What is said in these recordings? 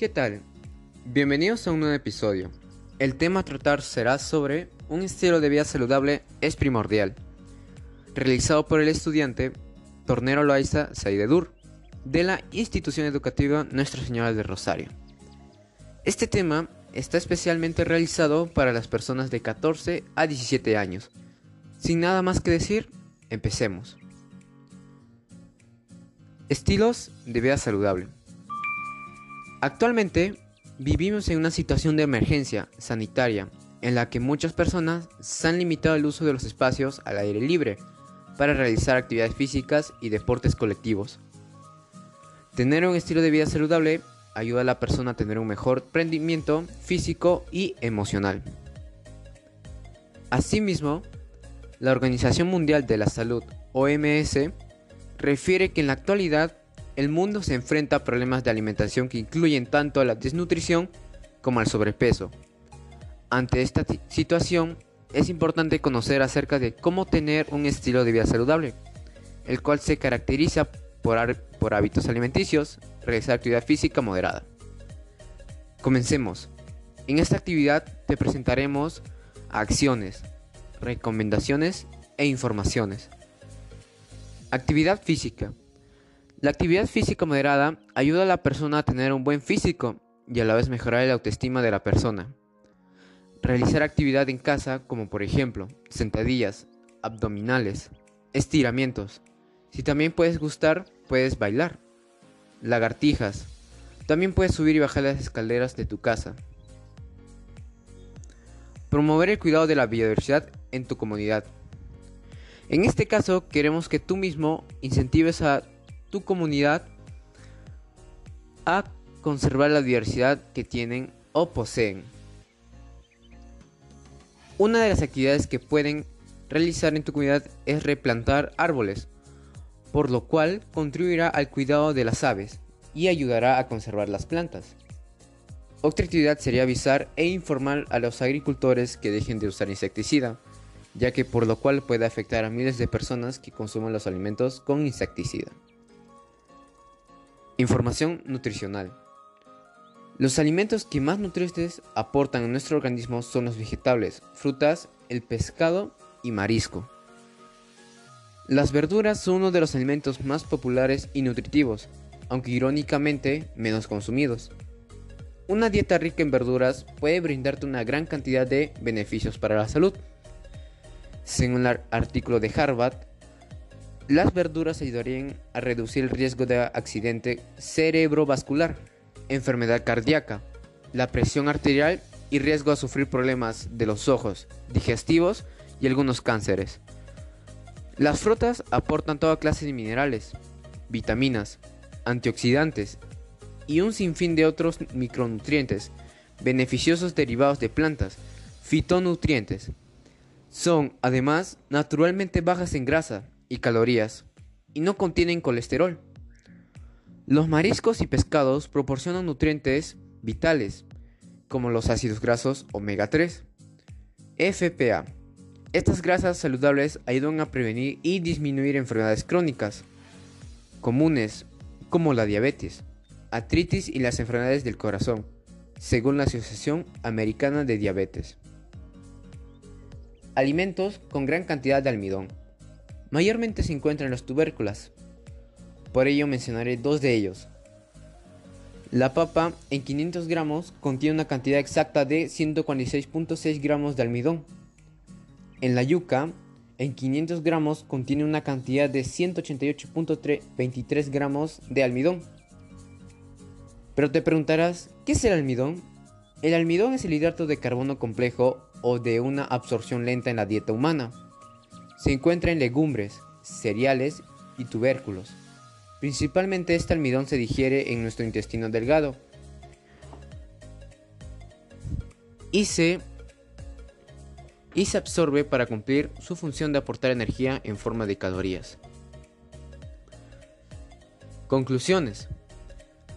¿Qué tal? Bienvenidos a un nuevo episodio. El tema a tratar será sobre un estilo de vida saludable es primordial, realizado por el estudiante Tornero Loaiza Saidedur de la institución educativa Nuestra Señora de Rosario. Este tema está especialmente realizado para las personas de 14 a 17 años. Sin nada más que decir, empecemos. Estilos de vida saludable. Actualmente vivimos en una situación de emergencia sanitaria en la que muchas personas se han limitado el uso de los espacios al aire libre para realizar actividades físicas y deportes colectivos. Tener un estilo de vida saludable ayuda a la persona a tener un mejor rendimiento físico y emocional. Asimismo, la Organización Mundial de la Salud, OMS, refiere que en la actualidad el mundo se enfrenta a problemas de alimentación que incluyen tanto a la desnutrición como al sobrepeso. Ante esta situación, es importante conocer acerca de cómo tener un estilo de vida saludable, el cual se caracteriza por, por hábitos alimenticios, realizar actividad física moderada. Comencemos. En esta actividad te presentaremos acciones, recomendaciones e informaciones. Actividad física. La actividad física moderada ayuda a la persona a tener un buen físico y a la vez mejorar la autoestima de la persona. Realizar actividad en casa como por ejemplo sentadillas, abdominales, estiramientos. Si también puedes gustar, puedes bailar. Lagartijas. También puedes subir y bajar las escaleras de tu casa. Promover el cuidado de la biodiversidad en tu comunidad. En este caso, queremos que tú mismo incentives a tu comunidad a conservar la diversidad que tienen o poseen. Una de las actividades que pueden realizar en tu comunidad es replantar árboles, por lo cual contribuirá al cuidado de las aves y ayudará a conservar las plantas. Otra actividad sería avisar e informar a los agricultores que dejen de usar insecticida, ya que por lo cual puede afectar a miles de personas que consuman los alimentos con insecticida. Información nutricional. Los alimentos que más nutrientes aportan a nuestro organismo son los vegetales, frutas, el pescado y marisco. Las verduras son uno de los alimentos más populares y nutritivos, aunque irónicamente menos consumidos. Una dieta rica en verduras puede brindarte una gran cantidad de beneficios para la salud. Según el artículo de Harvard, las verduras ayudarían a reducir el riesgo de accidente cerebrovascular, enfermedad cardíaca, la presión arterial y riesgo a sufrir problemas de los ojos, digestivos y algunos cánceres. Las frutas aportan toda clase de minerales, vitaminas, antioxidantes y un sinfín de otros micronutrientes beneficiosos derivados de plantas, fitonutrientes. Son además naturalmente bajas en grasa y calorías y no contienen colesterol. Los mariscos y pescados proporcionan nutrientes vitales como los ácidos grasos omega 3. FPA estas grasas saludables ayudan a prevenir y disminuir enfermedades crónicas comunes como la diabetes, artritis y las enfermedades del corazón, según la Asociación Americana de Diabetes. Alimentos con gran cantidad de almidón. Mayormente se encuentran los tubérculos. Por ello mencionaré dos de ellos. La papa en 500 gramos contiene una cantidad exacta de 146.6 gramos de almidón en la yuca, en 500 gramos contiene una cantidad de 188.23 gramos de almidón. Pero te preguntarás, ¿qué es el almidón? El almidón es el hidrato de carbono complejo o de una absorción lenta en la dieta humana. Se encuentra en legumbres, cereales y tubérculos. Principalmente este almidón se digiere en nuestro intestino delgado y se y se absorbe para cumplir su función de aportar energía en forma de calorías. Conclusiones.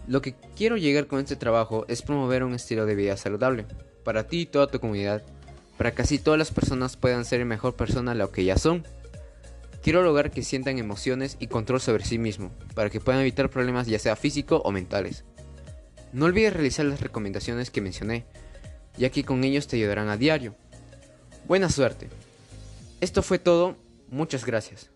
Lo que quiero llegar con este trabajo es promover un estilo de vida saludable para ti y toda tu comunidad, para que todas las personas puedan ser mejor persona de lo que ya son. Quiero lograr que sientan emociones y control sobre sí mismo, para que puedan evitar problemas ya sea físico o mentales. No olvides realizar las recomendaciones que mencioné, ya que con ellos te ayudarán a diario. Buena suerte. Esto fue todo, muchas gracias.